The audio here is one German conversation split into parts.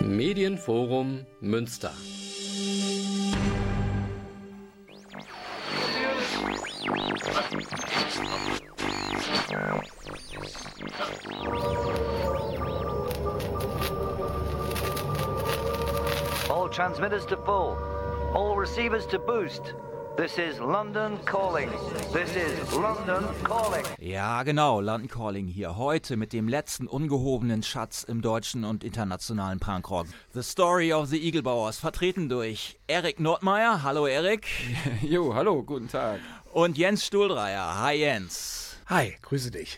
Medienforum Münster. All transmitters to full. All receivers to boost. This is London Calling. This is London Calling. Ja, genau, London Calling hier. Heute mit dem letzten ungehobenen Schatz im deutschen und internationalen Punkrock. The Story of the Eaglebauers, vertreten durch Erik Nordmeier. Hallo Erik. Jo, hallo, guten Tag. Und Jens Stuhlreier. Hi Jens. Hi, grüße dich.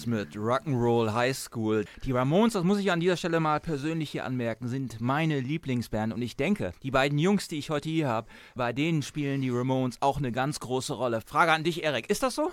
Ramones mit Rock'n'Roll High School. Die Ramones, das muss ich an dieser Stelle mal persönlich hier anmerken, sind meine Lieblingsband und ich denke, die beiden Jungs, die ich heute hier habe, bei denen spielen die Ramones auch eine ganz große Rolle. Frage an dich, Erik, ist das so?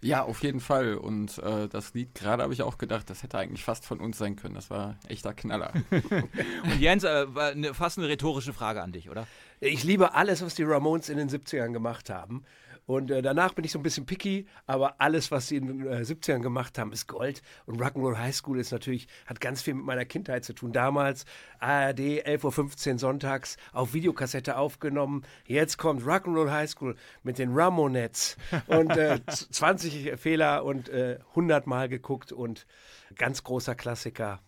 Ja, auf jeden Fall. Und äh, das Lied gerade habe ich auch gedacht, das hätte eigentlich fast von uns sein können. Das war echter Knaller. und Jens, äh, eine, fast eine rhetorische Frage an dich, oder? Ich liebe alles, was die Ramones in den 70ern gemacht haben. Und äh, danach bin ich so ein bisschen picky, aber alles, was sie in den äh, 70ern gemacht haben, ist Gold. Und Rock'n'Roll High School ist natürlich, hat ganz viel mit meiner Kindheit zu tun. Damals ARD 11.15 Uhr sonntags auf Videokassette aufgenommen. Jetzt kommt Rock'n'Roll High School mit den Ramonettes. Und äh, 20 Fehler und äh, 100 Mal geguckt und ganz großer Klassiker.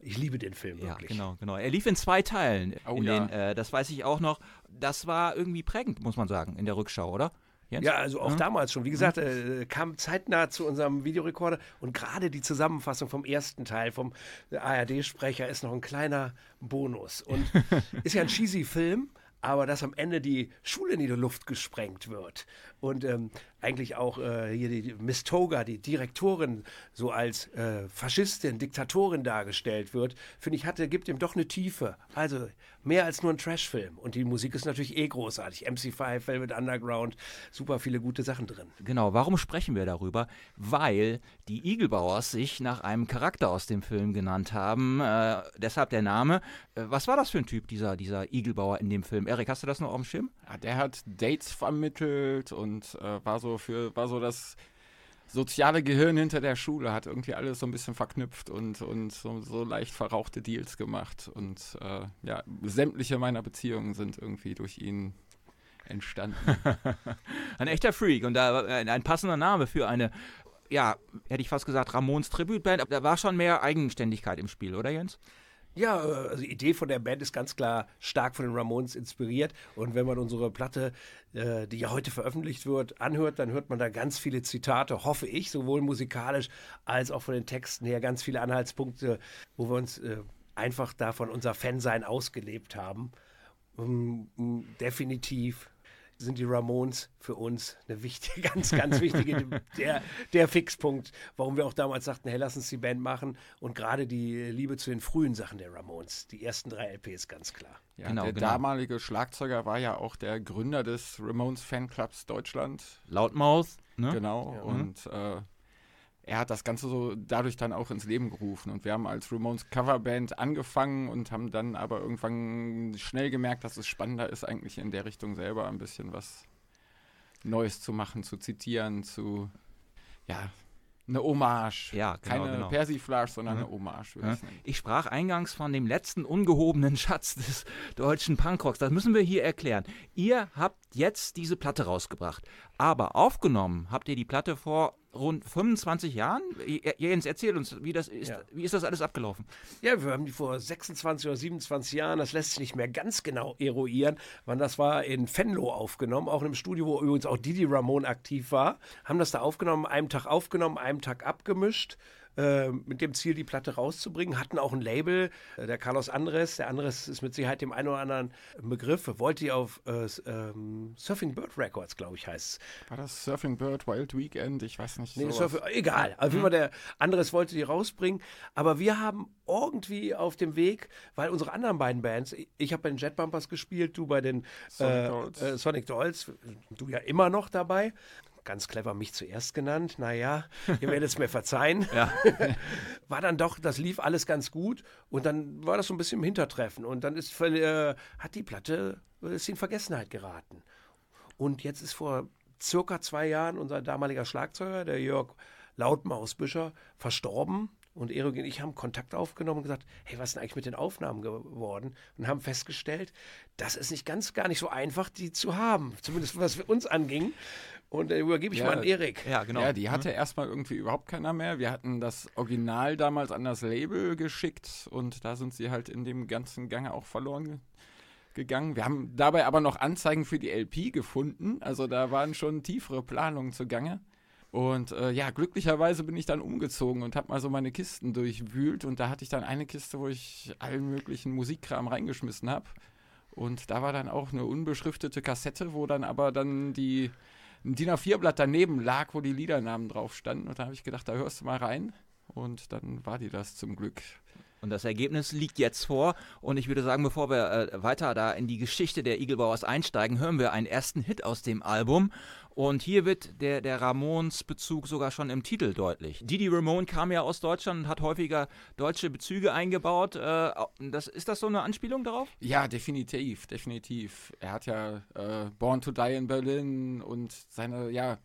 Ich liebe den Film wirklich. Ja, genau, genau. Er lief in zwei Teilen. Oh, in ja. den, äh, das weiß ich auch noch. Das war irgendwie prägend, muss man sagen, in der Rückschau, oder? Jens? Ja, also auch mhm. damals schon. Wie gesagt, äh, kam zeitnah zu unserem Videorekorder und gerade die Zusammenfassung vom ersten Teil vom ARD-Sprecher ist noch ein kleiner Bonus. Und ist ja ein cheesy Film, aber dass am Ende die Schule in die Luft gesprengt wird und ähm, eigentlich auch äh, hier die Miss Toga, die Direktorin, so als äh, Faschistin, Diktatorin dargestellt wird, finde ich, hatte, gibt ihm doch eine Tiefe. Also mehr als nur ein Trashfilm. Und die Musik ist natürlich eh großartig. MC5, Velvet Underground, super viele gute Sachen drin. Genau, warum sprechen wir darüber? Weil die Igelbauers sich nach einem Charakter aus dem Film genannt haben. Äh, deshalb der Name. Äh, was war das für ein Typ, dieser, dieser Igelbauer in dem Film? Erik, hast du das noch auf dem Schirm? Ja, der hat Dates vermittelt und äh, war so für, war so das soziale Gehirn hinter der Schule, hat irgendwie alles so ein bisschen verknüpft und, und so, so leicht verrauchte Deals gemacht. Und äh, ja, sämtliche meiner Beziehungen sind irgendwie durch ihn entstanden. ein echter Freak und da, ein passender Name für eine ja, hätte ich fast gesagt, Ramons Tributband. Da war schon mehr Eigenständigkeit im Spiel, oder Jens? Ja, äh, also die Idee von der Band ist ganz klar stark von den Ramones inspiriert. Und wenn man unsere Platte, äh, die ja heute veröffentlicht wird, anhört, dann hört man da ganz viele Zitate, hoffe ich, sowohl musikalisch als auch von den Texten her, ganz viele Anhaltspunkte, wo wir uns äh, einfach davon unser Fansein ausgelebt haben. Um, um, definitiv sind die Ramones für uns eine wichtige, ganz, ganz wichtige, der, der Fixpunkt, warum wir auch damals sagten, hey, lass uns die Band machen. Und gerade die Liebe zu den frühen Sachen der Ramones, die ersten drei LPs, ganz klar. Ja, genau, der genau. damalige Schlagzeuger war ja auch der Gründer des Ramones Fanclubs Deutschland. Loudmouth, ne? Genau, ja. und äh, er hat das Ganze so dadurch dann auch ins Leben gerufen. Und wir haben als Ramones Coverband angefangen und haben dann aber irgendwann schnell gemerkt, dass es spannender ist, eigentlich in der Richtung selber ein bisschen was Neues zu machen, zu zitieren, zu ja, eine Hommage. Ja, genau, Keine genau. Persiflage, sondern mhm. eine Hommage. Ja. Ich sprach eingangs von dem letzten ungehobenen Schatz des deutschen Punkrocks. Das müssen wir hier erklären. Ihr habt jetzt diese Platte rausgebracht. Aber aufgenommen habt ihr die Platte vor rund 25 Jahren. Jens, erzähl uns, wie, das ist, ja. wie ist das alles abgelaufen? Ja, wir haben die vor 26 oder 27 Jahren, das lässt sich nicht mehr ganz genau eruieren, wann das war, in Fenlo aufgenommen, auch in einem Studio, wo übrigens auch Didi Ramon aktiv war. Haben das da aufgenommen, einem Tag aufgenommen, einem Tag abgemischt äh, mit dem Ziel, die Platte rauszubringen. Hatten auch ein Label, äh, der Carlos Andres. Der Andres ist mit Sicherheit dem einen oder anderen Begriff. Wollte die auf äh, ähm, Surfing Bird Records, glaube ich, heißt es. War das Surfing Bird Wild Weekend? Ich weiß nicht. Nee, Surf, egal. Auf jeden Fall, der Andres wollte die rausbringen. Aber wir haben irgendwie auf dem Weg, weil unsere anderen beiden Bands, ich habe bei den Jet Bumpers gespielt, du bei den Sonic Dolls. Äh, Sonic Dolls, du ja immer noch dabei ganz clever mich zuerst genannt. Naja, ihr werdet es mir verzeihen. war dann doch, das lief alles ganz gut und dann war das so ein bisschen im Hintertreffen und dann ist, äh, hat die Platte ist in Vergessenheit geraten. Und jetzt ist vor circa zwei Jahren unser damaliger Schlagzeuger, der Jörg Lautmausbüscher, verstorben. Und Erik und ich haben Kontakt aufgenommen und gesagt, hey, was ist denn eigentlich mit den Aufnahmen geworden? Und haben festgestellt, das ist nicht ganz, gar nicht so einfach, die zu haben. Zumindest was für uns anging. Und äh, übergebe ich ja, mal an Erik. Ja, genau. Ja, die hatte mhm. erstmal irgendwie überhaupt keiner mehr. Wir hatten das Original damals an das Label geschickt und da sind sie halt in dem ganzen Gange auch verloren gegangen. Wir haben dabei aber noch Anzeigen für die LP gefunden. Also da waren schon tiefere Planungen zugange. Und äh, ja, glücklicherweise bin ich dann umgezogen und habe mal so meine Kisten durchwühlt. Und da hatte ich dann eine Kiste, wo ich allen möglichen Musikkram reingeschmissen habe. Und da war dann auch eine unbeschriftete Kassette, wo dann aber dann die ein DIN A4-Blatt daneben lag, wo die Liedernamen drauf standen. Und da habe ich gedacht, da hörst du mal rein. Und dann war die das zum Glück. Und das Ergebnis liegt jetzt vor. Und ich würde sagen, bevor wir äh, weiter da in die Geschichte der Eagle einsteigen, hören wir einen ersten Hit aus dem Album. Und hier wird der, der Ramones-Bezug sogar schon im Titel deutlich. Didi Ramone kam ja aus Deutschland und hat häufiger deutsche Bezüge eingebaut. Äh, das, ist das so eine Anspielung darauf? Ja, definitiv, definitiv. Er hat ja äh, Born to Die in Berlin und seine, ja,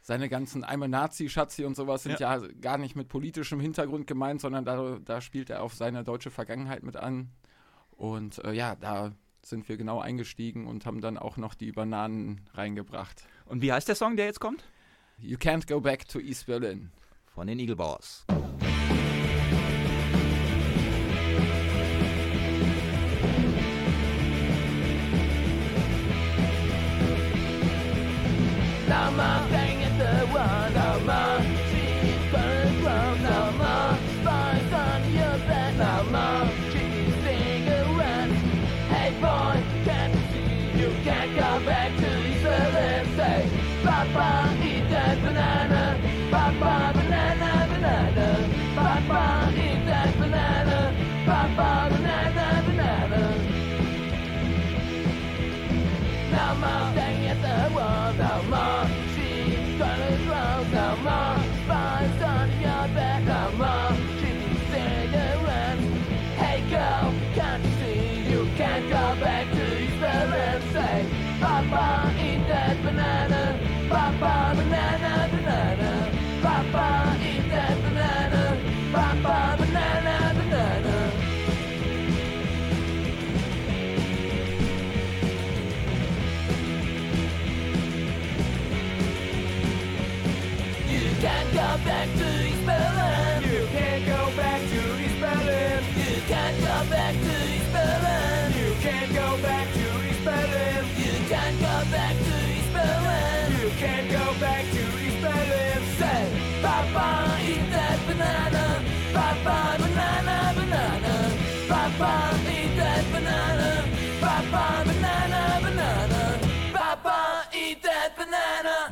seine ganzen Einmal Nazi-Schatzi und sowas sind ja. ja. gar nicht mit politischem Hintergrund gemeint, sondern da, da spielt er auf seine deutsche Vergangenheit mit an. Und äh, ja, da sind wir genau eingestiegen und haben dann auch noch die Bananen reingebracht. Und wie heißt der Song, der jetzt kommt? You Can't Go Back to East Berlin. Von den Eagle Bauers. Now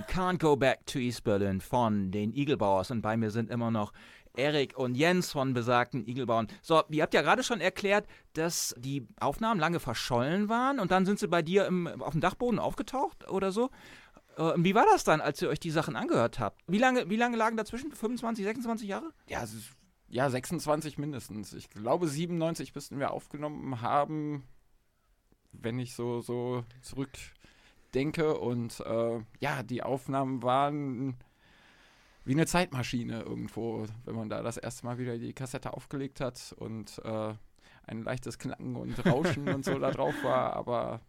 Can't Go Back to East Berlin von den Eaglebauers. Und bei mir sind immer noch Erik und Jens von besagten Igelbauern. So, ihr habt ja gerade schon erklärt, dass die Aufnahmen lange verschollen waren und dann sind sie bei dir im, auf dem Dachboden aufgetaucht oder so. Äh, wie war das dann, als ihr euch die Sachen angehört habt? Wie lange, wie lange lagen dazwischen? 25, 26 Jahre? Ja, ja, 26 mindestens. Ich glaube, 97 müssten wir aufgenommen haben, wenn ich so, so zurückdenke. Und äh, ja, die Aufnahmen waren wie eine Zeitmaschine irgendwo, wenn man da das erste Mal wieder die Kassette aufgelegt hat und äh, ein leichtes Knacken und Rauschen und so da drauf war, aber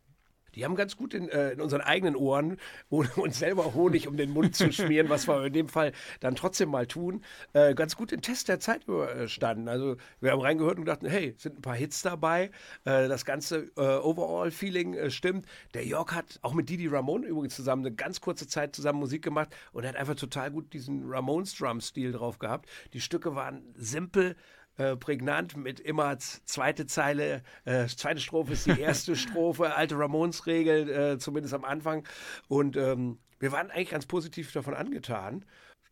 die haben ganz gut in, äh, in, unseren eigenen Ohren, ohne uns selber Honig um den Mund zu schmieren, was wir in dem Fall dann trotzdem mal tun, äh, ganz gut den Test der Zeit überstanden. Also wir haben reingehört und dachten, hey, sind ein paar Hits dabei, äh, das ganze äh, Overall-Feeling äh, stimmt. Der York hat auch mit Didi Ramon übrigens zusammen eine ganz kurze Zeit zusammen Musik gemacht und hat einfach total gut diesen Ramones-Drum-Stil drauf gehabt. Die Stücke waren simpel, äh, prägnant mit immer zweite Zeile, äh, zweite Strophe ist die erste Strophe, alte Ramones-Regel, äh, zumindest am Anfang. Und ähm, wir waren eigentlich ganz positiv davon angetan.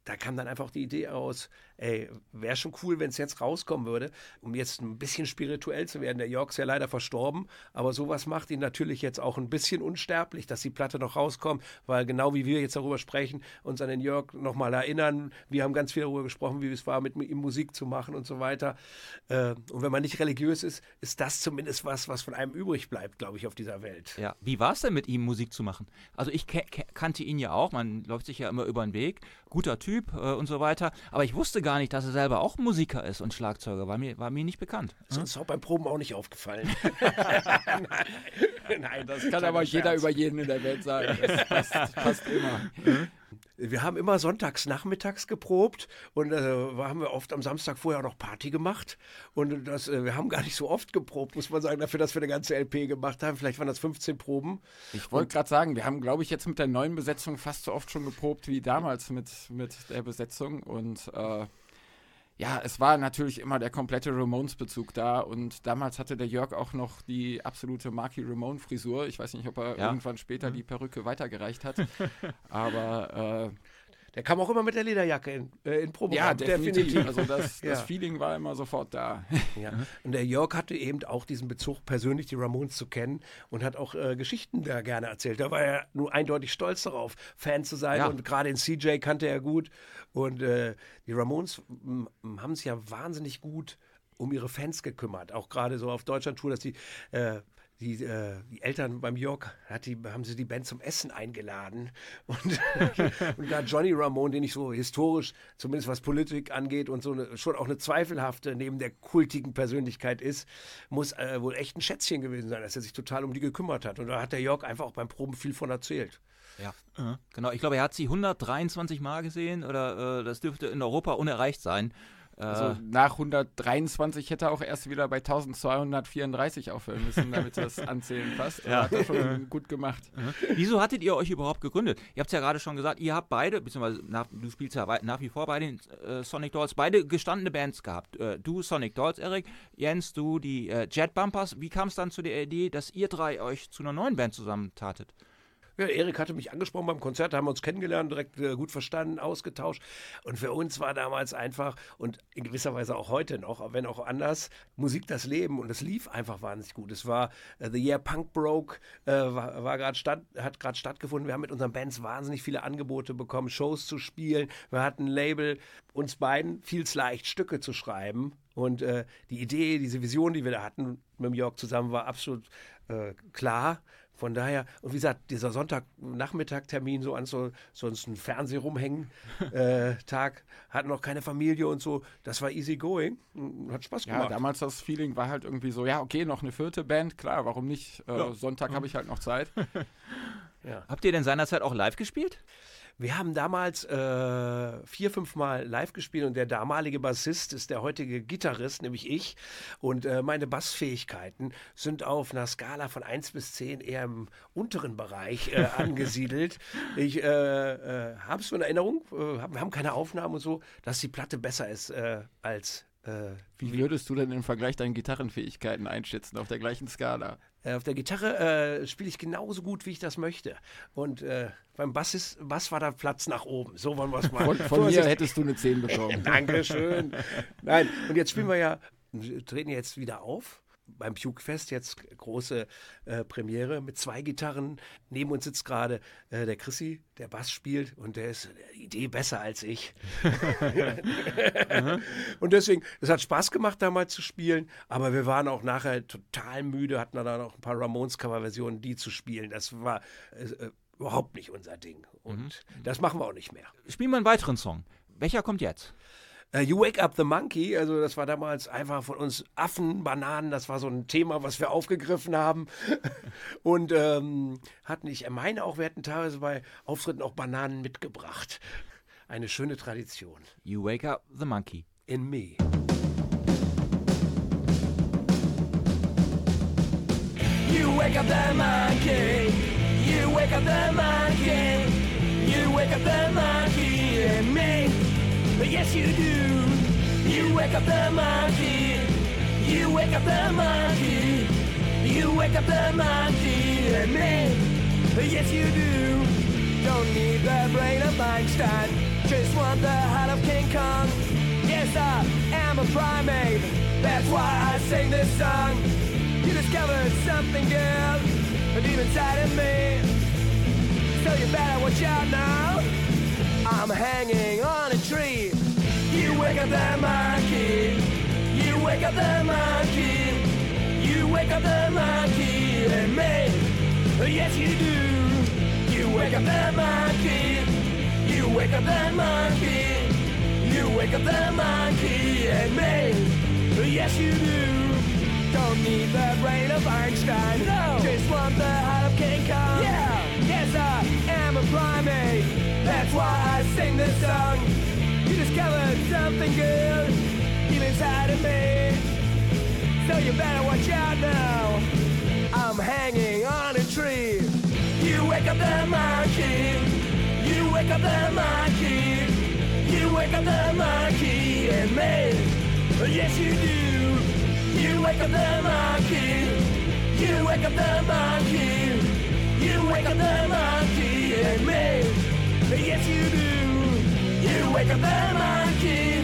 Da kam dann einfach die Idee aus, ey, wäre schon cool, wenn es jetzt rauskommen würde, um jetzt ein bisschen spirituell zu werden. Der York ist ja leider verstorben, aber sowas macht ihn natürlich jetzt auch ein bisschen unsterblich, dass die Platte noch rauskommt, weil genau wie wir jetzt darüber sprechen, uns an den York nochmal erinnern. Wir haben ganz viel darüber gesprochen, wie es war, mit ihm Musik zu machen und so weiter. Äh, und wenn man nicht religiös ist, ist das zumindest was, was von einem übrig bleibt, glaube ich, auf dieser Welt. Ja, wie war es denn mit ihm, Musik zu machen? Also ich kannte ihn ja auch, man läuft sich ja immer über den Weg, guter Typ äh, und so weiter, aber ich wusste gar gar nicht, dass er selber auch Musiker ist und Schlagzeuger. War mir, war mir nicht bekannt. Das ist auch beim Proben auch nicht aufgefallen. nein, nein, das kann aber jeder über jeden in der Welt sagen. Das passt, passt immer. Wir haben immer sonntags nachmittags geprobt und äh, haben wir oft am Samstag vorher auch noch Party gemacht. Und das, äh, wir haben gar nicht so oft geprobt, muss man sagen, dafür, dass wir eine ganze LP gemacht haben. Vielleicht waren das 15 Proben. Ich wollte gerade sagen, wir haben, glaube ich, jetzt mit der neuen Besetzung fast so oft schon geprobt wie damals mit, mit der Besetzung. Und äh, ja, es war natürlich immer der komplette Ramones-Bezug da und damals hatte der Jörg auch noch die absolute Marky Ramone-Frisur. Ich weiß nicht, ob er ja. irgendwann später mhm. die Perücke weitergereicht hat, aber äh, der kam auch immer mit der Lederjacke in, äh, in Probe. Ja, definitiv. definitiv. Also das, das Feeling war immer sofort da. Ja. Und der Jörg hatte eben auch diesen Bezug, persönlich die Ramones zu kennen und hat auch äh, Geschichten da gerne erzählt. Da war er nur eindeutig stolz darauf, Fan zu sein. Ja. Und gerade in CJ kannte er gut. Und äh, die Ramones haben sich ja wahnsinnig gut um ihre Fans gekümmert. Auch gerade so auf Deutschland-Tour, dass die äh, die, äh, die Eltern beim hat die, haben sie die Band zum Essen eingeladen. Und, und da Johnny Ramone, den ich so historisch, zumindest was Politik angeht und so eine, schon auch eine zweifelhafte neben der kultigen Persönlichkeit ist, muss äh, wohl echt ein Schätzchen gewesen sein, dass er sich total um die gekümmert hat. Und da hat der York einfach auch beim Proben viel von erzählt. Ja, mhm. genau. Ich glaube, er hat sie 123 Mal gesehen oder äh, das dürfte in Europa unerreicht sein. Also äh. nach 123 hätte er auch erst wieder bei 1234 aufhören müssen, damit das Anzählen passt. Ja. Hat er schon gut gemacht. Wieso hattet ihr euch überhaupt gegründet? Ihr habt es ja gerade schon gesagt, ihr habt beide, beziehungsweise nach, du spielst ja nach wie vor bei den äh, Sonic Dolls, beide gestandene Bands gehabt. Äh, du Sonic Dolls, Erik, Jens, du die äh, Jet Bumpers. Wie kam es dann zu der Idee, dass ihr drei euch zu einer neuen Band zusammentatet? Ja, Erik hatte mich angesprochen beim Konzert, haben wir uns kennengelernt, direkt äh, gut verstanden, ausgetauscht. Und für uns war damals einfach und in gewisser Weise auch heute noch, wenn auch anders, Musik das Leben und es lief einfach wahnsinnig gut. Es war uh, The Year Punk Broke, äh, war, war grad statt, hat gerade stattgefunden. Wir haben mit unseren Bands wahnsinnig viele Angebote bekommen, Shows zu spielen. Wir hatten ein Label, uns beiden fiel es leicht, Stücke zu schreiben. Und äh, die Idee, diese Vision, die wir da hatten mit dem Jörg zusammen, war absolut äh, klar. Von daher, und wie gesagt, dieser Sonntagnachmittag-Termin so an so, sonst ein Fernseh rumhängen äh, Tag, hatten noch keine Familie und so, das war easy going, hat Spaß gemacht. Ja, damals das Feeling war halt irgendwie so, ja, okay, noch eine vierte Band, klar, warum nicht? Äh, ja. Sonntag habe ich halt noch Zeit. ja. Habt ihr denn seinerzeit auch live gespielt? Wir haben damals äh, vier, fünf Mal live gespielt und der damalige Bassist ist der heutige Gitarrist, nämlich ich. Und äh, meine Bassfähigkeiten sind auf einer Skala von 1 bis 10 eher im unteren Bereich äh, angesiedelt. Ich äh, äh, habe es in Erinnerung, äh, wir haben keine Aufnahmen und so, dass die Platte besser ist als Äh, Wie würdest du denn im Vergleich deine Gitarrenfähigkeiten einschätzen auf der gleichen Skala? Äh, auf der Gitarre äh, spiele ich genauso gut, wie ich das möchte. Und äh, beim Bass, ist, Bass war da Platz nach oben. So wollen wir es mal. Von, von mir hättest du eine 10 bekommen. Dankeschön. Nein, und jetzt spielen wir ja, wir treten jetzt wieder auf. Beim Puke Fest jetzt große äh, Premiere mit zwei Gitarren. Neben uns sitzt gerade äh, der Chrissy, der Bass spielt und der ist die Idee besser als ich. und deswegen, es hat Spaß gemacht, damals zu spielen, aber wir waren auch nachher total müde, hatten dann auch ein paar Ramones-Cover-Versionen, die zu spielen. Das war äh, äh, überhaupt nicht unser Ding. Und das machen wir auch nicht mehr. Spielen wir einen weiteren Song. Welcher kommt jetzt? Uh, you Wake Up the Monkey, also das war damals einfach von uns Affen, Bananen, das war so ein Thema, was wir aufgegriffen haben. Und ähm, hatten, ich meine auch, wir hätten teilweise bei Auftritten auch Bananen mitgebracht. Eine schöne Tradition. You Wake Up the Monkey. In me. You wake up the monkey. You wake up the monkey. You wake up the monkey and me. Yes, you do. You wake up the monkey. You wake up the monkey. You wake up the monkey and me. Yes, you do. Don't need the brain of Einstein. Just want the heart of King Kong. Yes, I am a primate. That's why I sing this song. You discovered something good deep inside of me. So you better watch out now. I'm hanging on a tree. You wake up the monkey. You wake up the monkey. You wake up the monkey and me. Yes, you do. You wake up the monkey. You wake up the monkey. You wake up the monkey and me. Yes, you do. Don't need the brain of Einstein. No. Just want the heart of King Kong. Yeah. Yes, I am a primate. That's why I sing this song. You discovered something good deep inside of me. So you better watch out now. I'm hanging on a tree. You wake up the monkey. You wake up the monkey. You wake up the monkey and me. Yes, you do. You wake up the monkey. You wake up the monkey. You wake up the monkey and me. Yes, you do. You wake up the monkey.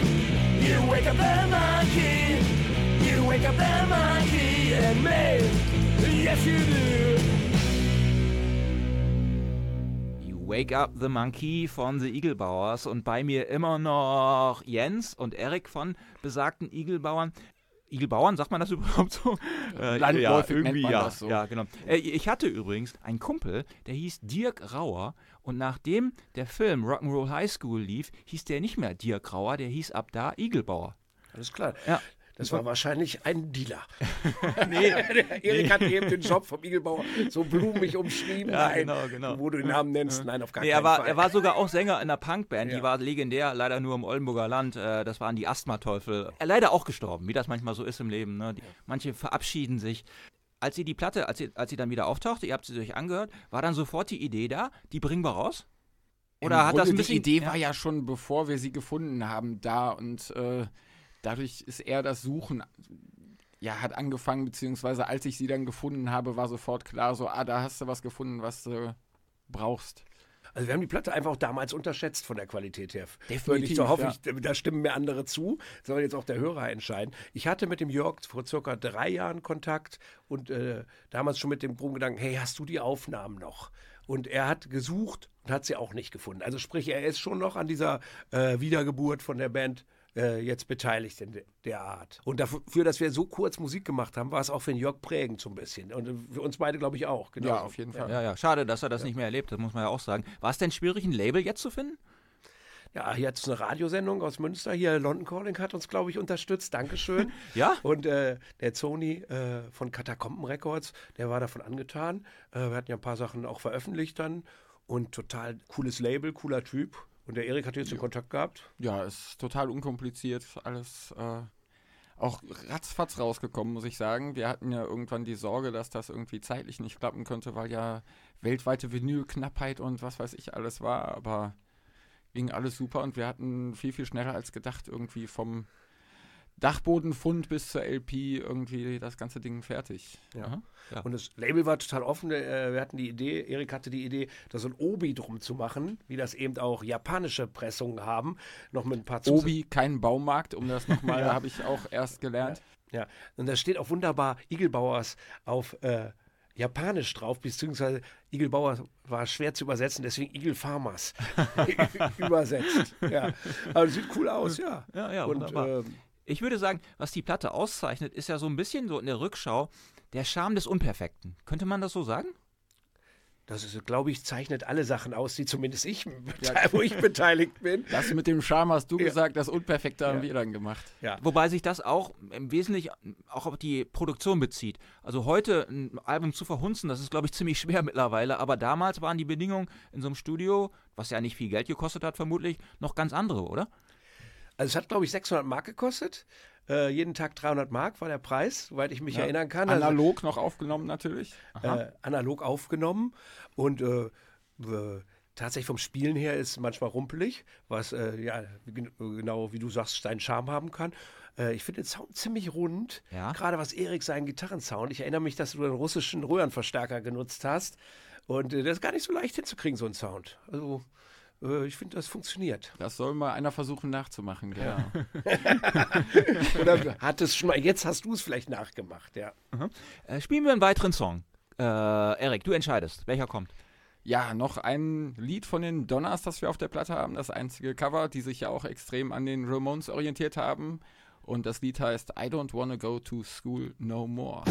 You wake up the monkey. You wake up the monkey and me. Yes, you do. You Wake Up the Monkey von The Igelbauers und bei mir immer noch Jens und Erik von besagten Igelbauern. Igelbauern, sagt man das überhaupt so? Äh, Landläufig nennt man ja, das so. Ja, genau. Äh, ich hatte übrigens einen Kumpel, der hieß Dirk Rauer und nachdem der Film Rock'n'Roll High School lief, hieß der nicht mehr Dirk Rauer, der hieß ab da Igelbauer. Alles klar. Ja. Das war wahrscheinlich ein Dealer. Nee, Der Erik hat eben den Job vom Igelbauer so blumig umschrieben. Ja, Nein, genau, genau. Wo du den Namen nennst. Nein, auf gar Nee, keinen er war, Fall. er war sogar auch Sänger in einer Punkband, Ja. die war legendär, leider nur im Oldenburger Land. Äh, das waren die Asthma-Teufel. Er leider auch gestorben, wie das manchmal so ist im Leben. Ne? Die, manche verabschieden sich. Als sie die Platte, als sie, als sie dann wieder auftauchte, ihr habt sie euch angehört, war dann sofort die Idee da, die bringen wir raus? Oder Im hat das Grunde ein bisschen. Die Idee war ja schon, bevor wir sie gefunden haben, da und äh, dadurch ist eher das Suchen ja, hat angefangen, beziehungsweise als ich sie dann gefunden habe, war sofort klar, so, ah, da hast du was gefunden, was du brauchst. Also wir haben die Platte einfach auch damals unterschätzt von der Qualität her. Definitiv, ich so hoffe ja. da stimmen mir andere zu. Soll jetzt auch der Hörer entscheiden. Ich hatte mit dem Jörg vor circa drei Jahren Kontakt und äh, damals schon mit dem Grundgedanken, hey, hast du die Aufnahmen noch? Und er hat gesucht und hat sie auch nicht gefunden. Also sprich, er ist schon noch an dieser äh, Wiedergeburt von der Band äh, jetzt beteiligt in de, der Art. Und dafür, dass wir so kurz Musik gemacht haben, war es auch für den Jörg prägend so ein bisschen. Und äh, für uns beide, glaube ich, auch. Genau. Ja, auf jeden Fall. Ja, ja, schade, dass er das nicht mehr erlebt, das muss man ja auch sagen. War es denn schwierig, ein Label jetzt zu finden? Ja, hier hat es eine Radiosendung aus Münster. Hier, London Calling hat uns, glaube ich, unterstützt. Dankeschön. Ja? Und äh, der Sony äh, von Katakomben Records, der war davon angetan. Äh, wir hatten ja ein paar Sachen auch veröffentlicht dann. Und total cooles Label, cooler Typ. Und der Erik hat jetzt den Kontakt gehabt. Ja, ist total unkompliziert, alles äh, auch ratzfatz rausgekommen, muss ich sagen. Wir hatten ja irgendwann die Sorge, dass das irgendwie zeitlich nicht klappen könnte, weil ja weltweite Vinylknappheit und was weiß ich alles war, aber ging alles super und wir hatten viel, viel schneller als gedacht irgendwie vom Dachbodenfund bis zur LP irgendwie das ganze Ding fertig. Ja. Ja. Und das Label war total offen. Äh, Wir hatten die Idee, Erik hatte die Idee, da so ein Obi drum zu machen, wie das eben auch japanische Pressungen haben. Noch mit ein paar Zusatz- Obi, kein Baumarkt, um das nochmal, Ja. habe ich auch erst gelernt. Ja, und da steht auch wunderbar Igelbauers auf äh, Japanisch drauf, beziehungsweise Igelbauer war schwer zu übersetzen, deswegen Igelfarmers übersetzt. Ja, aber sieht cool aus, ja. Ja, ja, und wunderbar. ähm, Ich würde sagen, was die Platte auszeichnet, ist ja so ein bisschen so in der Rückschau der Charme des Unperfekten. Könnte man das so sagen? das ist, glaube ich, zeichnet alle Sachen aus, die zumindest ich, wo ich beteiligt bin. Das mit dem Charme hast du Ja. gesagt, das Unperfekte haben Ja. wir dann gemacht. Ja. Wobei sich das auch im Wesentlichen auch auf die Produktion bezieht. Also heute ein Album zu verhunzen, das ist, glaube ich, ziemlich schwer mittlerweile. Aber damals waren die Bedingungen in so einem Studio, was ja nicht viel Geld gekostet hat, vermutlich, noch ganz andere, oder? Also es hat, glaube ich, 600 Mark gekostet. Äh, jeden Tag 300 Mark war der Preis, soweit ich mich Ja. erinnern kann. Also, Analog noch aufgenommen natürlich. äh, analog aufgenommen und äh, tatsächlich vom Spielen her ist manchmal rumpelig, was äh, ja gen- genau wie du sagst seinen Charme haben kann. Äh, ich finde den Sound ziemlich rund, Ja. gerade was Erik seinen Gitarrensound. Ich erinnere mich, dass du einen russischen Röhrenverstärker genutzt hast und äh, das ist gar nicht so leicht hinzukriegen so ein Sound. Also äh, ich finde, das funktioniert. Das soll mal einer versuchen nachzumachen. Ja. Oder hat es schon mal? Jetzt hast du es vielleicht nachgemacht, ja. Äh, spielen wir einen weiteren Song. Äh, Erik, du entscheidest. Welcher kommt? Ja, noch ein Lied von den Donners, das wir auf der Platte haben. Das einzige Cover, die sich ja auch extrem an den Ramones orientiert haben. Und das Lied heißt I Don't Wanna Go to School No More.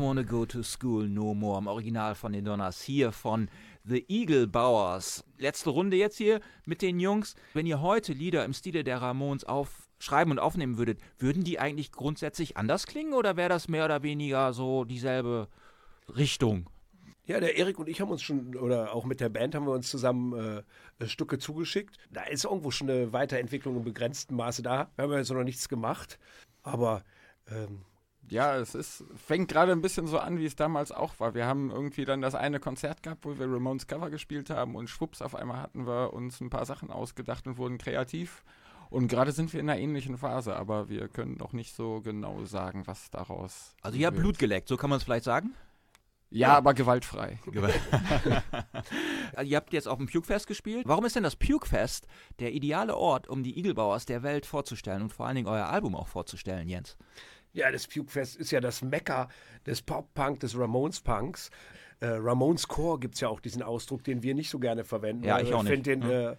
Don't Wanna Go to School No More im Original von den Donners hier von The Eagle Bowers. Letzte Runde jetzt hier mit den Jungs. Wenn ihr heute Lieder im Stile der Ramones aufschreiben und aufnehmen würdet, würden die eigentlich grundsätzlich anders klingen oder wäre das mehr oder weniger so dieselbe Richtung? Ja, der Erik und ich haben uns schon, oder auch mit der Band haben wir uns zusammen äh, Stücke zugeschickt. Da ist irgendwo schon eine Weiterentwicklung im begrenzten Maße da. Wir haben ja jetzt noch nichts gemacht. Aber ähm, Ja, es ist, fängt gerade ein bisschen so an, wie es damals auch war. Wir haben irgendwie dann das eine Konzert gehabt, wo wir Ramones Cover gespielt haben und schwupps, auf einmal hatten wir uns ein paar Sachen ausgedacht und wurden kreativ. Und gerade sind wir in einer ähnlichen Phase, aber wir können noch nicht so genau sagen, was daraus. Also ihr habt. Blut geleckt, so kann man es vielleicht sagen? Ja, aber gewaltfrei. Also ihr habt jetzt auf dem Pukefest gespielt. Warum ist denn das Pukefest der ideale Ort, um die Igelbauers der Welt vorzustellen und vor allen Dingen euer Album auch vorzustellen, Jens? Ja, das Pukefest ist ja das Mekka des Pop-Punk, des Ramones-Punks. Äh, Ramones Core gibt es ja auch diesen Ausdruck, den wir nicht so gerne verwenden. Ja, ich auch Ich finde nicht. den äh,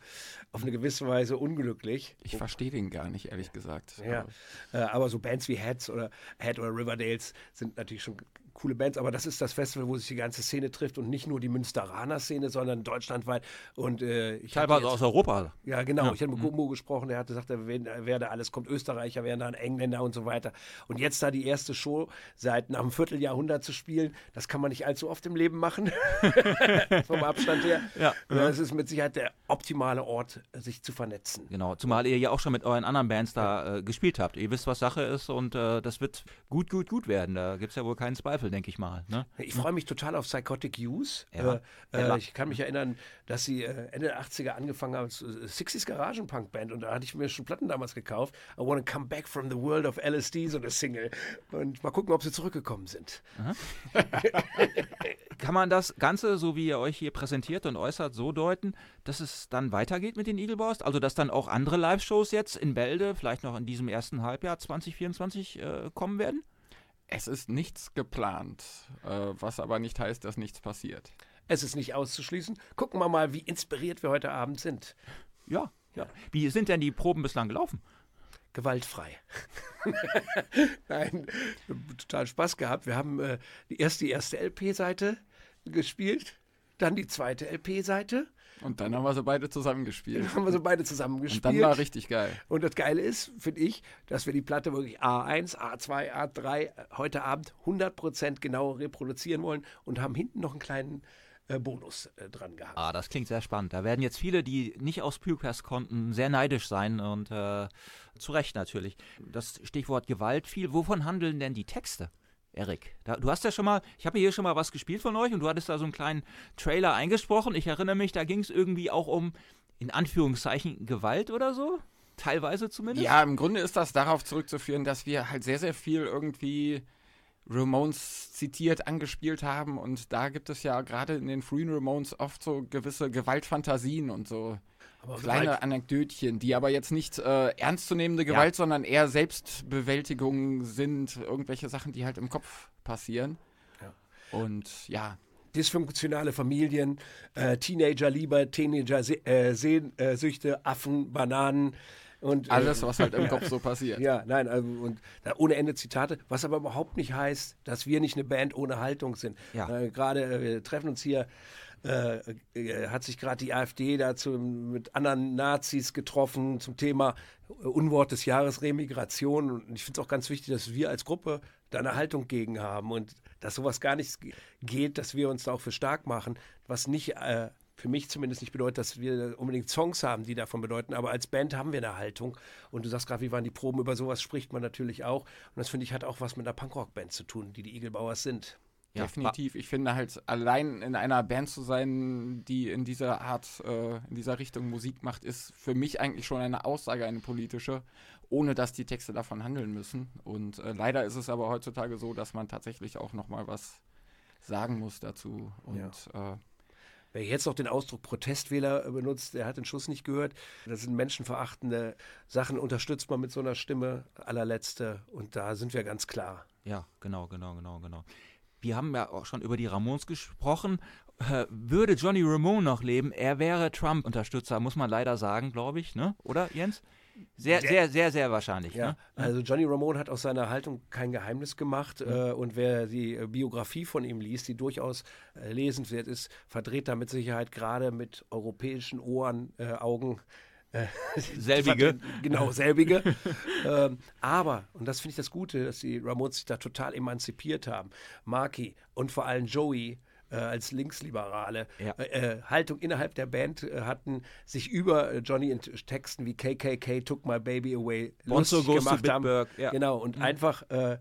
auf eine gewisse Weise unglücklich. Ich verstehe den gar nicht, ehrlich gesagt. Ja, äh, aber so Bands wie Heads oder Head oder Riverdales sind natürlich schon coole Bands, aber das ist das Festival, wo sich die ganze Szene trifft und nicht nur die Münsteraner Szene, sondern deutschlandweit. Und äh, ich Teilweise jetzt- aus Europa. ja, genau. Ja. Ich hatte mit Gummo gesprochen, der hatte gesagt, er wer- wer da alles kommt, Österreicher, wären da Engländer und so weiter. Und jetzt da die erste Show seit einem Vierteljahrhundert zu spielen, das kann man nicht allzu oft im Leben machen. Vom Abstand her. Ja. Das ist mit Sicherheit der optimale Ort, sich zu vernetzen. Genau, zumal ihr ja auch schon mit euren anderen Bands da äh, gespielt habt. Ihr wisst, was Sache ist und äh, das wird gut, gut, gut werden. Da gibt es ja wohl keinen Zweifel, denke ich mal. Ne? Ich freue mich total auf Psychotic Use. Ja. Äh, äh, ich kann mich erinnern, dass sie äh, Ende der 80er angefangen haben als äh, 60s Garagenpunk-Band und da hatte ich mir schon Platten damals gekauft. I Wanna Come Back from the World of LSD, so eine Single. Und mal gucken, ob sie zurückgekommen sind. Kann man das Ganze, so wie ihr euch hier präsentiert und äußert, so deuten, dass es dann weitergeht mit den Eagle Boys? Also, dass dann auch andere Live-Shows jetzt in Bälde, vielleicht noch in diesem ersten Halbjahr 2024 äh, kommen werden? Es ist nichts geplant, äh, was aber nicht heißt, dass nichts passiert. Es ist nicht auszuschließen. Gucken wir mal, wie inspiriert wir heute Abend sind. Ja, ja. Wie sind denn die Proben bislang gelaufen? Gewaltfrei. Nein, total Spaß gehabt. Wir haben äh, erst die erste LP-Seite gespielt, dann die zweite LP-Seite. Und dann haben wir sie beide zusammengespielt. Dann haben wir so beide zusammen Und dann war richtig geil. Und das Geile ist, finde ich, dass wir die Platte wirklich A1, A2, A3 heute Abend 100% genau reproduzieren wollen und haben hinten noch einen kleinen äh, Bonus äh, dran gehabt. Ah, das klingt sehr spannend. Da werden jetzt viele, die nicht aus Purepass konnten, sehr neidisch sein und äh, zu Recht natürlich. Das Stichwort Gewalt fiel. Wovon handeln denn die Texte? Erik, du hast ja schon mal, ich habe hier schon mal was gespielt von euch und du hattest da so einen kleinen Trailer eingesprochen. Ich erinnere mich, da ging es irgendwie auch um, in Anführungszeichen, Gewalt oder so. Teilweise zumindest. Ja, im Grunde ist das darauf zurückzuführen, dass wir halt sehr, sehr viel irgendwie Ramones zitiert, angespielt haben. Und da gibt es ja gerade in den frühen Ramones oft so gewisse Gewaltfantasien und so kleine Gewalt- Anekdötchen, die aber jetzt nicht äh, ernstzunehmende Gewalt, sondern eher Selbstbewältigung sind. Irgendwelche Sachen, die halt im Kopf passieren. Ja. Und ja, Dysfunktionale Familien, äh, Teenager-Lieber, Teenager-Sehnsüchte, Affen, Bananen und äh, alles, was halt im Kopf so passiert. Ja, nein, also, und da ohne Ende Zitate, was aber überhaupt nicht heißt, dass wir nicht eine Band ohne Haltung sind. Ja. Äh, gerade, äh, wir treffen uns hier, äh, äh, hat sich gerade die AfD dazu mit anderen Nazis getroffen zum Thema äh, Unwort des Jahres Remigration. Und ich finde es auch ganz wichtig, dass wir als Gruppe da eine Haltung gegen haben und dass sowas gar nicht geht, dass wir uns da auch für stark machen, was nicht äh, für mich zumindest nicht bedeutet, dass wir unbedingt Songs haben, die davon bedeuten, aber als Band haben wir eine Haltung. Und du sagst gerade, wie waren die Proben, über sowas spricht man natürlich auch. Und das finde ich hat auch was mit einer Punkrock-Band zu tun, die die Igelbauers sind. Ja, Definitiv. Ich finde halt, allein in einer Band zu sein, die in dieser Art, äh, in dieser Richtung Musik macht, ist für mich eigentlich schon eine Aussage, eine politische, ohne dass die Texte davon handeln müssen. Und äh, leider ist es aber heutzutage so, dass man tatsächlich auch nochmal was sagen muss dazu. Und äh, Wer jetzt noch den Ausdruck Protestwähler äh, benutzt, der hat den Schuss nicht gehört. Das sind menschenverachtende Sachen, unterstützt man mit so einer Stimme, allerletzte. Und da sind wir ganz klar. Ja, genau, genau, genau, genau. Wir haben ja auch schon über die Ramones gesprochen. Äh, würde Johnny Ramone noch leben, er wäre Trump-Unterstützer, muss man leider sagen, glaube ich, ne? Oder, Jens? Sehr, sehr, sehr, sehr wahrscheinlich. Ja, Ne? also Johnny Ramone hat aus seiner Haltung kein Geheimnis gemacht äh, und wer die äh, Biografie von ihm liest, die durchaus äh, lesenswert ist, verdreht da mit Sicherheit gerade mit europäischen Ohren, äh, Augen. Selbige. genau, selbige. ähm, aber, und das finde ich das Gute, dass die Ramones sich da total emanzipiert haben. Marky und vor allem Joey äh, als Linksliberale Ja. äh, äh, Haltung innerhalb der Band äh, hatten, sich über äh, Johnny in Texten wie KKK Took My Baby Away Bonzo lustig gemacht haben. Ja. Genau, und einfach äh,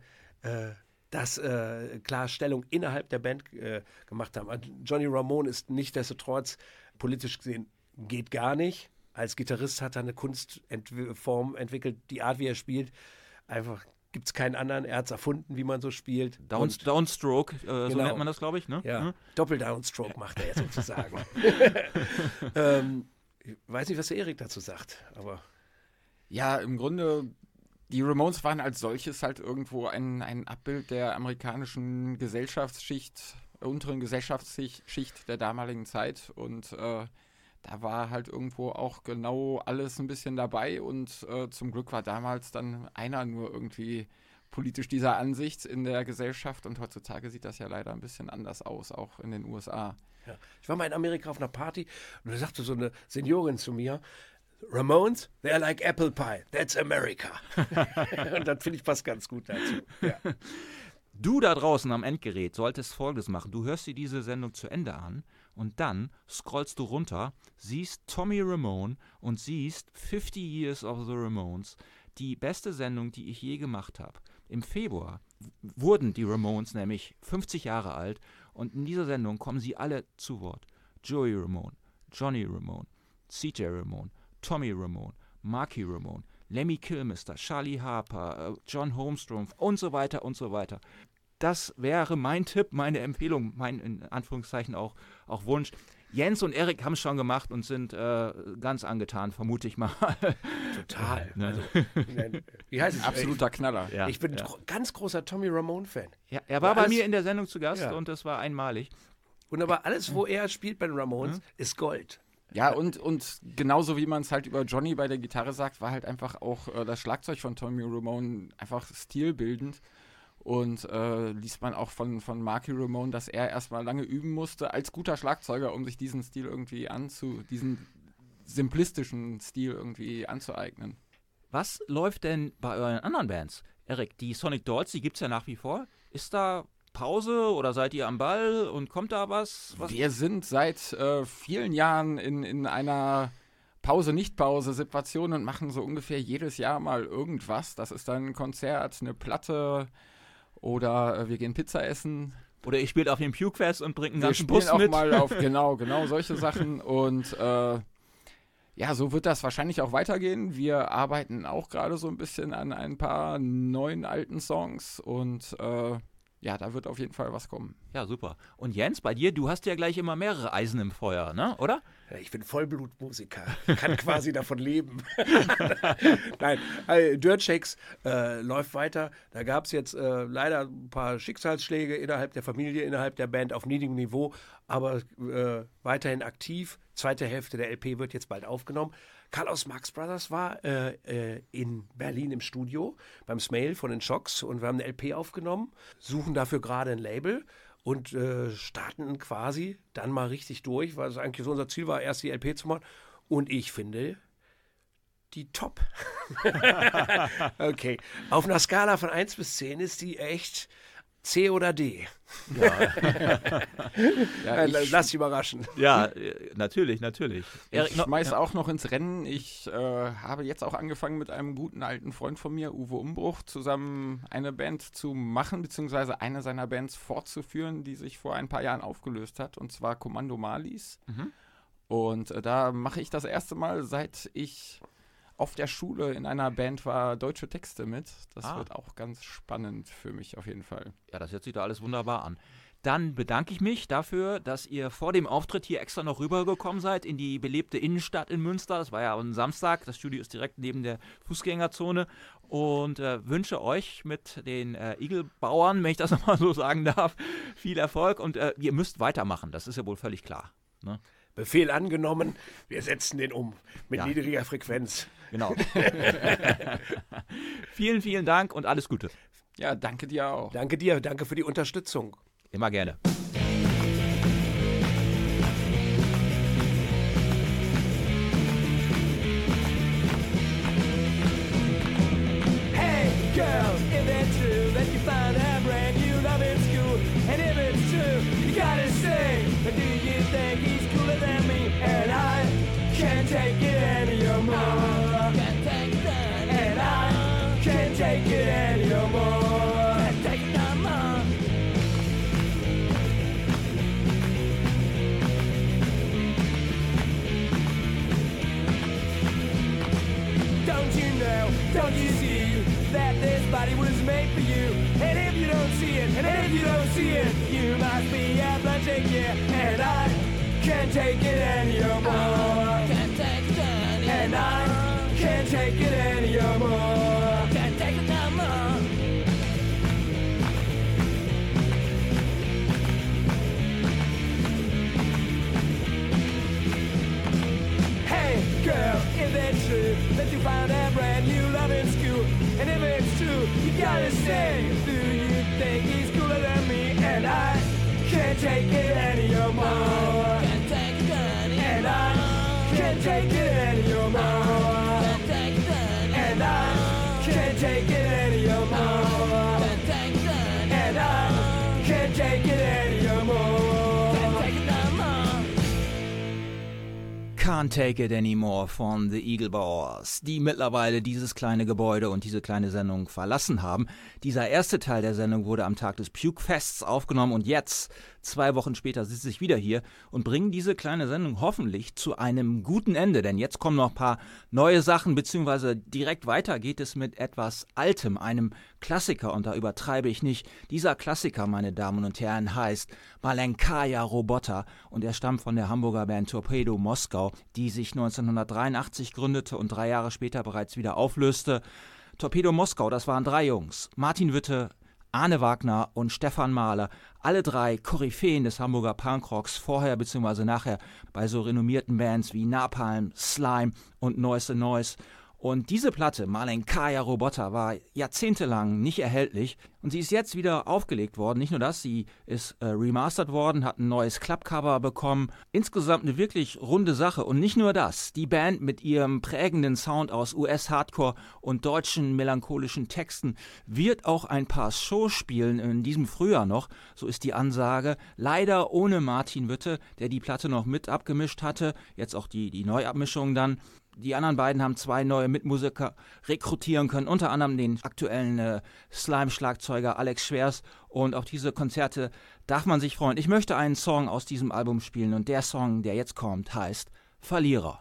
das äh, klar Stellung innerhalb der Band äh, gemacht haben. Also Johnny Ramone ist nichtsdestotrotz politisch gesehen geht gar nicht. Als Gitarrist hat er eine Kunstform entwickelt, die Art, wie er spielt. Einfach gibt es keinen anderen. Er hat es erfunden, wie man so spielt. Down, Und- Downstroke, äh, so Genau. nennt man das, glaube ich, ne? ja, Hm? Doppel-Downstroke macht er jetzt sozusagen. ähm, ich weiß nicht, was der Erik dazu sagt, aber ja, im Grunde, die Ramones waren als solches halt irgendwo ein, ein Abbild der amerikanischen Gesellschaftsschicht, äh, unteren Gesellschaftsschicht der damaligen Zeit. Und äh, da war halt irgendwo auch genau alles ein bisschen dabei. Und äh, zum Glück war damals dann einer nur irgendwie politisch dieser Ansicht in der Gesellschaft und heutzutage sieht das ja leider ein bisschen anders aus, auch in den USA. Ja. Ich war mal in Amerika auf einer Party und da sagte so eine Seniorin zu mir, Ramones, they're like apple pie, that's America. und das finde ich passt ganz gut dazu. Ja. Du da draußen am Endgerät solltest Folgendes machen. Du hörst dir diese Sendung zu Ende an und dann scrollst du runter, siehst Tommy Ramone und siehst 50 Years of the Ramones, die beste Sendung, die ich je gemacht habe. Im Februar wurden die Ramones nämlich 50 Jahre alt und in dieser Sendung kommen sie alle zu Wort. Joey Ramone, Johnny Ramone, CJ Ramone, Tommy Ramone, Marky Ramone, Lemmy Kilmister, Charlie Harper, äh, John Holmstrom und so weiter und so weiter. Das wäre mein Tipp, meine Empfehlung, mein in Anführungszeichen auch, auch Wunsch. Jens und Erik haben es schon gemacht und sind äh, ganz angetan, vermute ich mal. Total. Ne? Also, wie heißt es? Absoluter Knaller. Ja, Ich bin ja. gro- ganz großer Tommy Ramone-Fan. Ja, er war Ja, bei alles- mir in der Sendung zu Gast Ja. und das war einmalig. Und aber alles, wo er spielt bei den Ramones, ist Gold. Ja, und, und genauso wie man es halt über Johnny bei der Gitarre sagt, war halt einfach auch äh, das Schlagzeug von Tommy Ramone einfach stilbildend. Und äh, liest man auch von, von Marky Ramone, dass er erstmal lange üben musste als guter Schlagzeuger, um sich diesen Stil irgendwie anzu, diesen simplistischen Stil irgendwie anzueignen. Was läuft denn bei euren anderen Bands? Erik, die Sonic Dolls, die gibt es ja nach wie vor. Ist da Pause oder seid ihr am Ball und kommt da was? was? Wir sind seit äh, vielen Jahren in, in einer Pause-Nicht-Pause-Situation und machen so ungefähr jedes Jahr mal irgendwas. Das ist dann ein Konzert, eine Platte oder äh, wir gehen Pizza essen. Oder ihr spielt auf dem Pukefest und bringt einen Wir ganzen Bus auch mit. mal auf, genau, genau solche Sachen. Und äh, ja, so wird das wahrscheinlich auch weitergehen. Wir arbeiten auch gerade so ein bisschen an ein paar neuen alten Songs und äh, ja, da wird auf jeden Fall was kommen. Ja, super. Und Jens, bei dir, du hast ja gleich immer mehrere Eisen im Feuer, ne? Oder? Ja, Ich bin Vollblutmusiker, kann quasi davon leben. Nein, äh, Dirt Shakes äh, läuft weiter. Da gab es jetzt äh, leider ein paar Schicksalsschläge innerhalb der Familie, innerhalb der Band auf niedrigem Niveau, aber äh, weiterhin aktiv. Zweite Hälfte der LP wird jetzt bald aufgenommen. Carlos Marx Brothers war äh, äh, in Berlin im Studio beim Smail von den Shocks und wir haben eine LP aufgenommen, suchen dafür gerade ein Label und äh, starten quasi dann mal richtig durch, weil es eigentlich so unser Ziel war, erst die LP zu machen. Und ich finde die top. okay. Auf einer Skala von 1 bis 10 ist die echt C oder D. Ja, Äh, ich, Lass dich überraschen. Ja, äh, natürlich, natürlich. ich schmeiß auch noch ins Rennen. Ich äh, habe jetzt auch angefangen mit einem guten alten Freund von mir, Uwe Umbruch, zusammen eine Band zu machen, beziehungsweise eine seiner Bands fortzuführen, die sich vor ein paar Jahren aufgelöst hat, und zwar Kommando Malis. Und äh, da mache ich das erste Mal, seit ich auf der Schule in einer Band war, deutsche Texte mit. Das Ah. wird auch ganz spannend für mich auf jeden Fall. Ja, das hört sich da alles wunderbar an. Dann bedanke ich mich dafür, dass ihr vor dem Auftritt hier extra noch rübergekommen seid in die belebte Innenstadt in Münster. Das war ja am Samstag. Das Studio ist direkt neben der Fußgängerzone. Und äh, wünsche euch mit den äh, Igelbauern, wenn ich das nochmal so sagen darf, viel Erfolg. Und äh, ihr müsst weitermachen. Das ist ja wohl völlig klar. Ne? Befehl angenommen, wir setzen den um mit Ja. niedriger Frequenz. Genau. vielen, vielen Dank und alles Gute. Ja, danke dir auch. Danke dir, danke für die Unterstützung. Immer gerne. Can't take it anymore. Can't take it anymore. And I can't take it anymore. Can't take it no more. Hey, girl, if it's true that you found a brand new love in school. And if it's true, you gotta say, Can't Take It Anymore von The Eagle Boys, die mittlerweile dieses kleine Gebäude und diese kleine Sendung verlassen haben. Dieser erste Teil der Sendung wurde am Tag des Puke Fests aufgenommen und jetzt, zwei Wochen später, sitze ich wieder hier und bringe diese kleine Sendung hoffentlich zu einem guten Ende, denn jetzt kommen noch ein paar neue Sachen, beziehungsweise direkt weiter geht es mit etwas Altem, einem Klassiker und da übertreibe ich nicht. Dieser Klassiker, meine Damen und Herren, heißt Malenkaya Roboter und er stammt von der Hamburger Band Torpedo Moskau, die sich 1983 gründete und drei Jahre später bereits wieder auflöste. Torpedo Moskau, das waren drei Jungs. Martin Witte, Arne Wagner und Stefan Mahler, alle drei Koryphäen des Hamburger Punkrocks, vorher bzw. nachher bei so renommierten Bands wie Napalm, Slime und Noise Noise. Und diese Platte, Malenkaya Roboter, war jahrzehntelang nicht erhältlich und sie ist jetzt wieder aufgelegt worden. Nicht nur das, sie ist äh, remastert worden, hat ein neues Clubcover bekommen. Insgesamt eine wirklich runde Sache und nicht nur das. Die Band mit ihrem prägenden Sound aus US-Hardcore und deutschen melancholischen Texten wird auch ein paar Shows spielen in diesem Frühjahr noch. So ist die Ansage. Leider ohne Martin Witte, der die Platte noch mit abgemischt hatte. Jetzt auch die, die Neuabmischung dann. Die anderen beiden haben zwei neue Mitmusiker rekrutieren können, unter anderem den aktuellen äh, Slime-Schlagzeuger Alex Schwers. Und auf diese Konzerte darf man sich freuen. Ich möchte einen Song aus diesem Album spielen und der Song, der jetzt kommt, heißt Verlierer.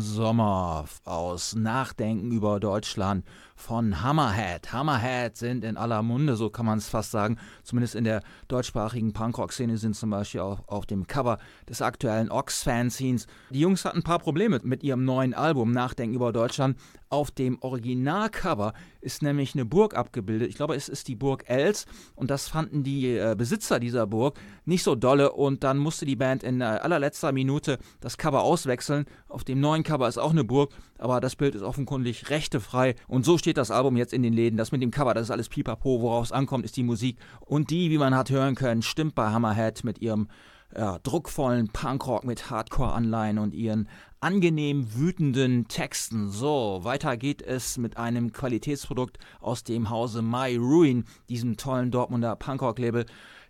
Sommer aus Nachdenken über Deutschland von Hammerhead. Hammerhead sind in aller Munde, so kann man es fast sagen. Zumindest in der deutschsprachigen Punkrock-Szene sind zum Beispiel auch auf dem Cover des aktuellen Ox-Fanzines. Die Jungs hatten ein paar Probleme mit ihrem neuen Album Nachdenken über Deutschland. Auf dem Originalcover ist nämlich eine Burg abgebildet. Ich glaube, es ist die Burg Els und das fanden die äh, Besitzer dieser Burg nicht so dolle und dann musste die Band in äh, allerletzter Minute das Cover auswechseln. Auf dem neuen Cover ist auch eine Burg, aber das Bild ist offenkundig rechtefrei und so steht das Album jetzt in den Läden. Das mit dem Cover, das ist alles pipapo, worauf es ankommt, ist die Musik und die, wie man hat hören können, stimmt bei Hammerhead mit ihrem ja, druckvollen Punkrock mit Hardcore-Anleihen und ihren angenehm wütenden Texten. So, weiter geht es mit einem Qualitätsprodukt aus dem Hause My Ruin, diesem tollen Dortmunder Punkrock-Label.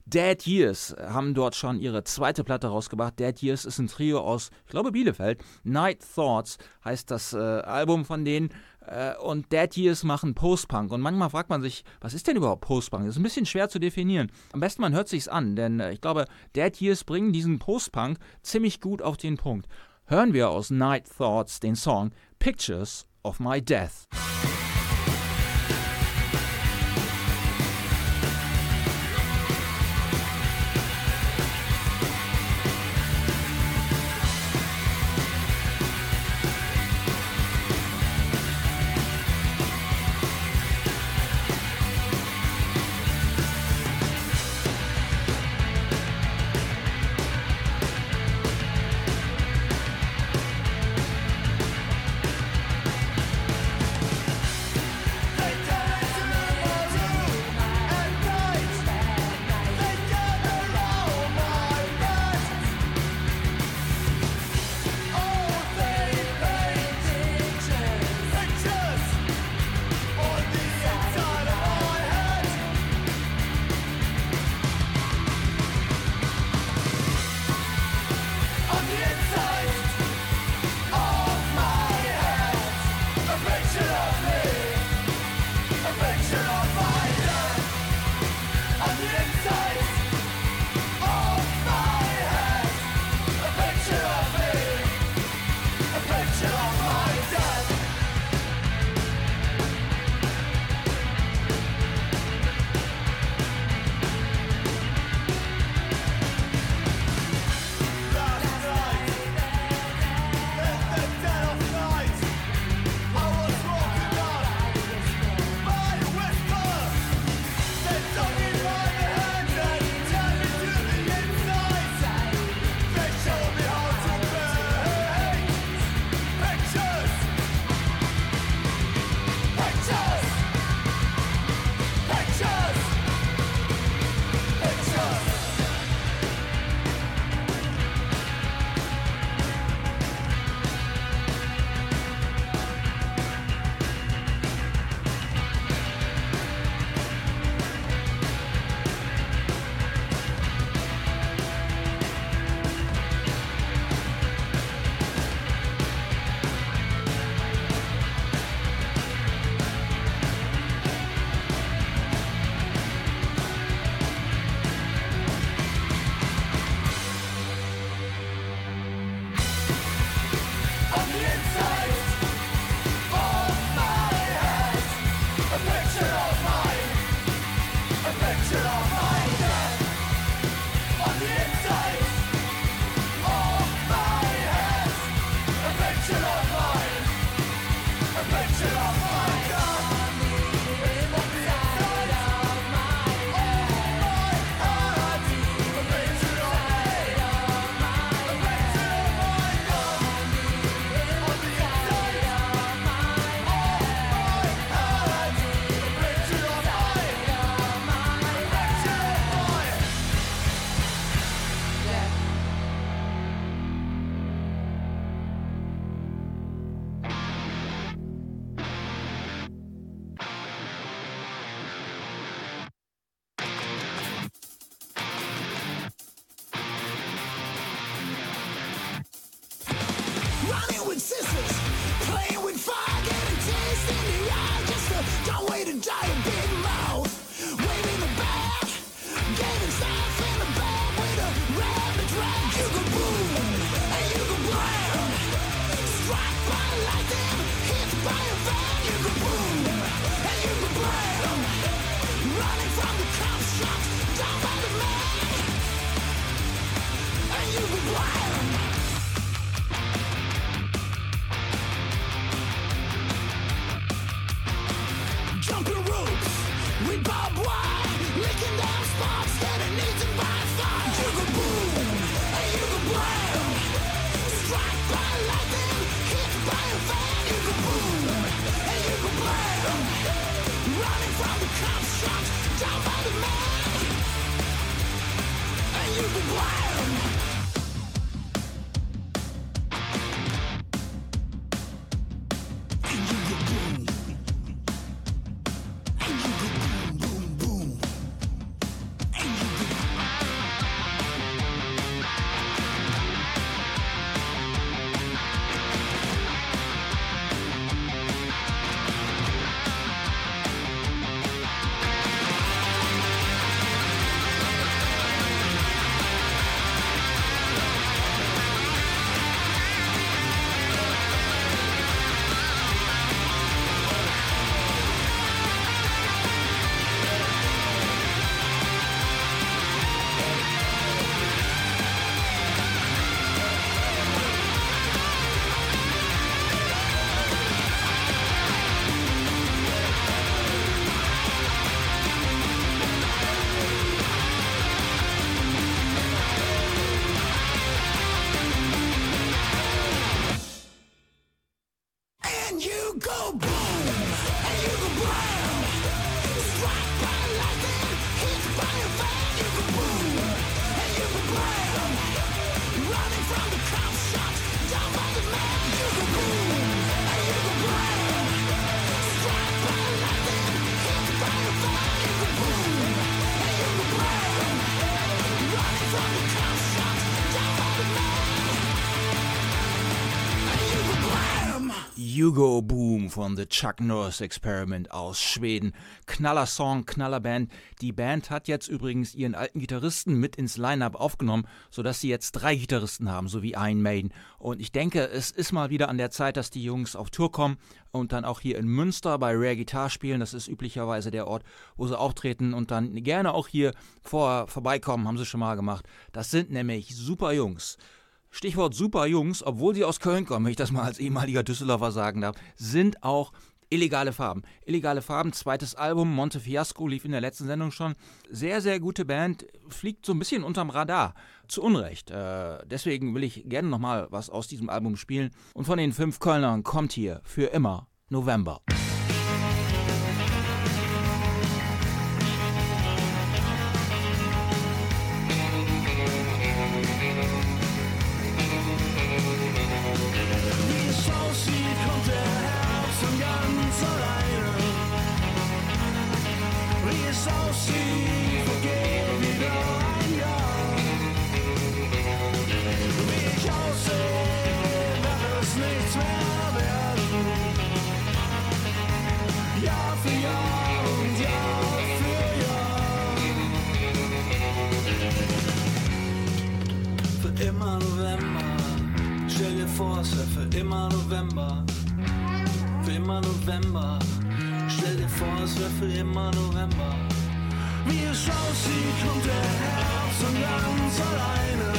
Dead Years haben dort schon ihre zweite Platte rausgebracht. Dead Years ist ein Trio aus, ich glaube, Bielefeld. Night Thoughts heißt das äh, Album von denen. Äh, und Dead Years machen Post-Punk. Und manchmal fragt man sich, was ist denn überhaupt Post-Punk? Das ist ein bisschen schwer zu definieren. Am besten man hört sich's an, denn äh, ich glaube, Dead Years bringen diesen Post-Punk ziemlich gut auf den Punkt. Hören wir aus Night Thoughts den Song Pictures of My Death. Von The Chuck Norris Experiment aus Schweden. Knaller Song, knaller Band. Die Band hat jetzt übrigens ihren alten Gitarristen mit ins Line-Up aufgenommen, sodass sie jetzt drei Gitarristen haben, sowie einen Maiden. Und ich denke, es ist mal wieder an der Zeit, dass die Jungs auf Tour kommen und dann auch hier in Münster bei Rare Guitar spielen. Das ist üblicherweise der Ort, wo sie auftreten und dann gerne auch hier vor, vorbeikommen, haben sie schon mal gemacht. Das sind nämlich super Jungs. Stichwort super Jungs, obwohl sie aus Köln kommen, wenn ich das mal als ehemaliger Düsseldorfer sagen darf, sind auch Illegale Farben. Illegale Farben, zweites Album, Monte Fiasco, lief in der letzten Sendung schon. Sehr, sehr gute Band, fliegt so ein bisschen unterm Radar. Zu Unrecht. Äh, deswegen will ich gerne nochmal was aus diesem Album spielen. Und von den fünf Kölnern kommt hier für immer November. Immer November. Für immer November. Stell dir vor, es wär für immer November. Wie es aussieht, kommt der Herbst und ganz alleine.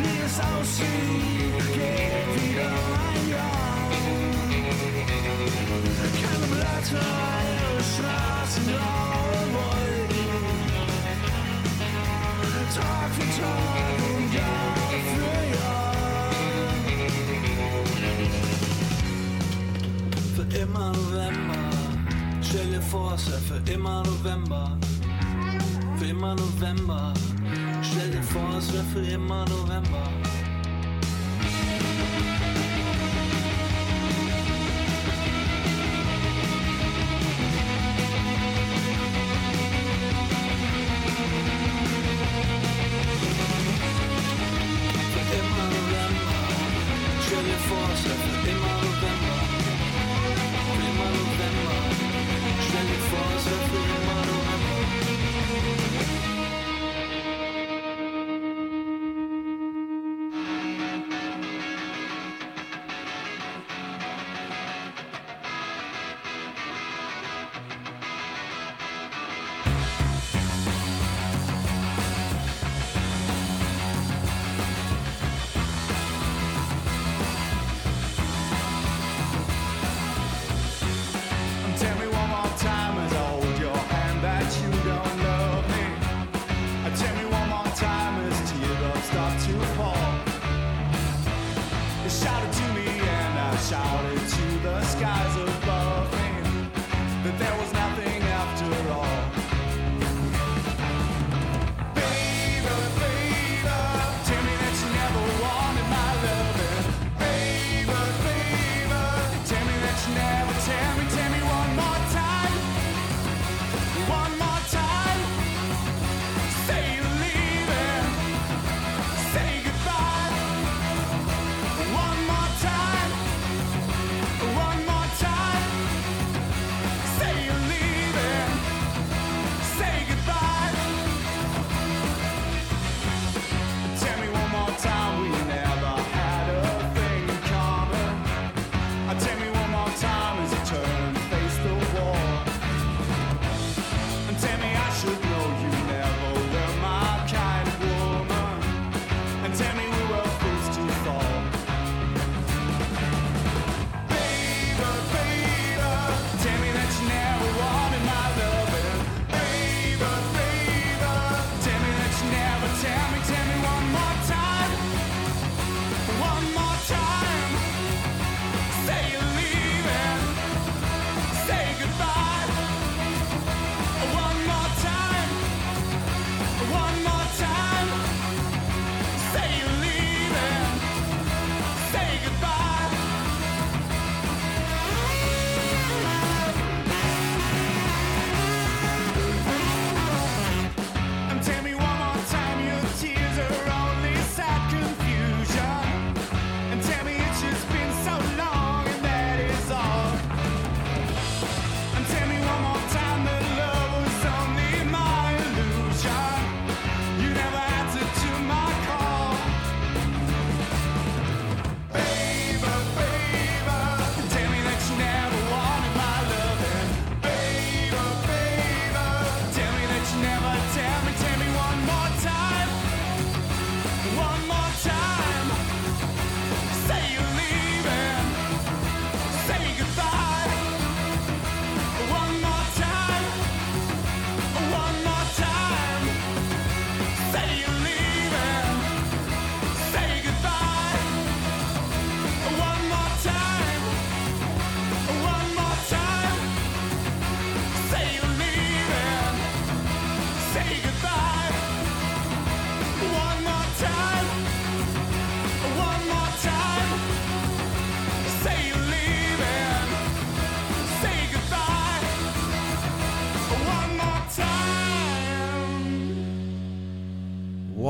Wie es aussieht, geht wieder ein Jahr. Keine Blätter, ihre Straßen graue immer November. Stell dir vor, es wär für immer November. Für immer November. Stell dir vor, es wär für immer November.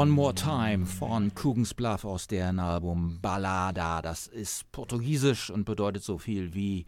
One More Time von Coogan's Bluff aus deren Album Ballada. Das ist portugiesisch und bedeutet so viel wie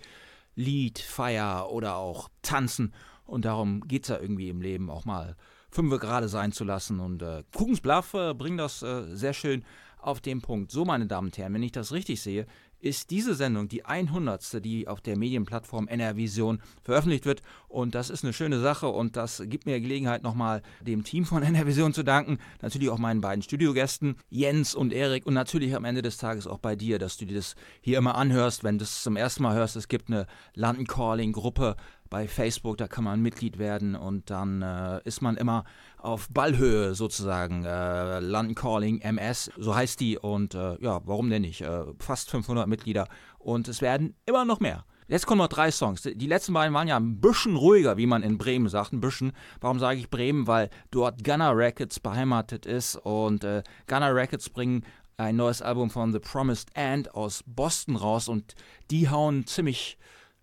Lied, Feier oder auch Tanzen. Und darum geht es ja irgendwie im Leben auch mal fünfe gerade sein zu lassen. Und äh, Coogan's Bluff äh, bringt das äh, sehr schön auf den Punkt. So, meine Damen und Herren, wenn ich das richtig sehe, ist diese Sendung die 100. die auf der Medienplattform NRVision veröffentlicht wird. Und das ist eine schöne Sache und das gibt mir Gelegenheit, nochmal dem Team von NRVision zu danken. Natürlich auch meinen beiden Studiogästen, Jens und Erik. Und natürlich am Ende des Tages auch bei dir, dass du dir das hier immer anhörst, wenn du es zum ersten Mal hörst. Es gibt eine London Calling-Gruppe bei Facebook, da kann man Mitglied werden und dann äh, ist man immer auf Ballhöhe sozusagen. Äh, London Calling MS, so heißt die und äh, ja, warum denn nicht? Äh, fast 500 Mitglieder und es werden immer noch mehr. Jetzt kommen noch drei Songs. Die letzten beiden waren ja ein bisschen ruhiger, wie man in Bremen sagt. Ein bisschen. Warum sage ich Bremen? Weil dort Gunner Records beheimatet ist und äh, Gunner Records bringen ein neues Album von The Promised End aus Boston raus und die hauen ziemlich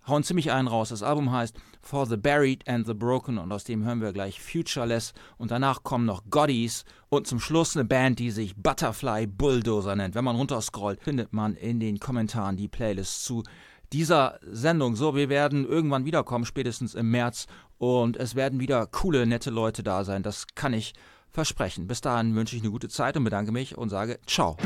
hauen ziemlich einen raus. Das Album heißt For the Buried and the Broken und aus dem hören wir gleich Futureless und danach kommen noch Goddies und zum Schluss eine Band, die sich Butterfly Bulldozer nennt. Wenn man runterscrollt, findet man in den Kommentaren die Playlist zu dieser Sendung. So, wir werden irgendwann wiederkommen, spätestens im März und es werden wieder coole, nette Leute da sein. Das kann ich versprechen. Bis dahin wünsche ich eine gute Zeit und bedanke mich und sage Ciao.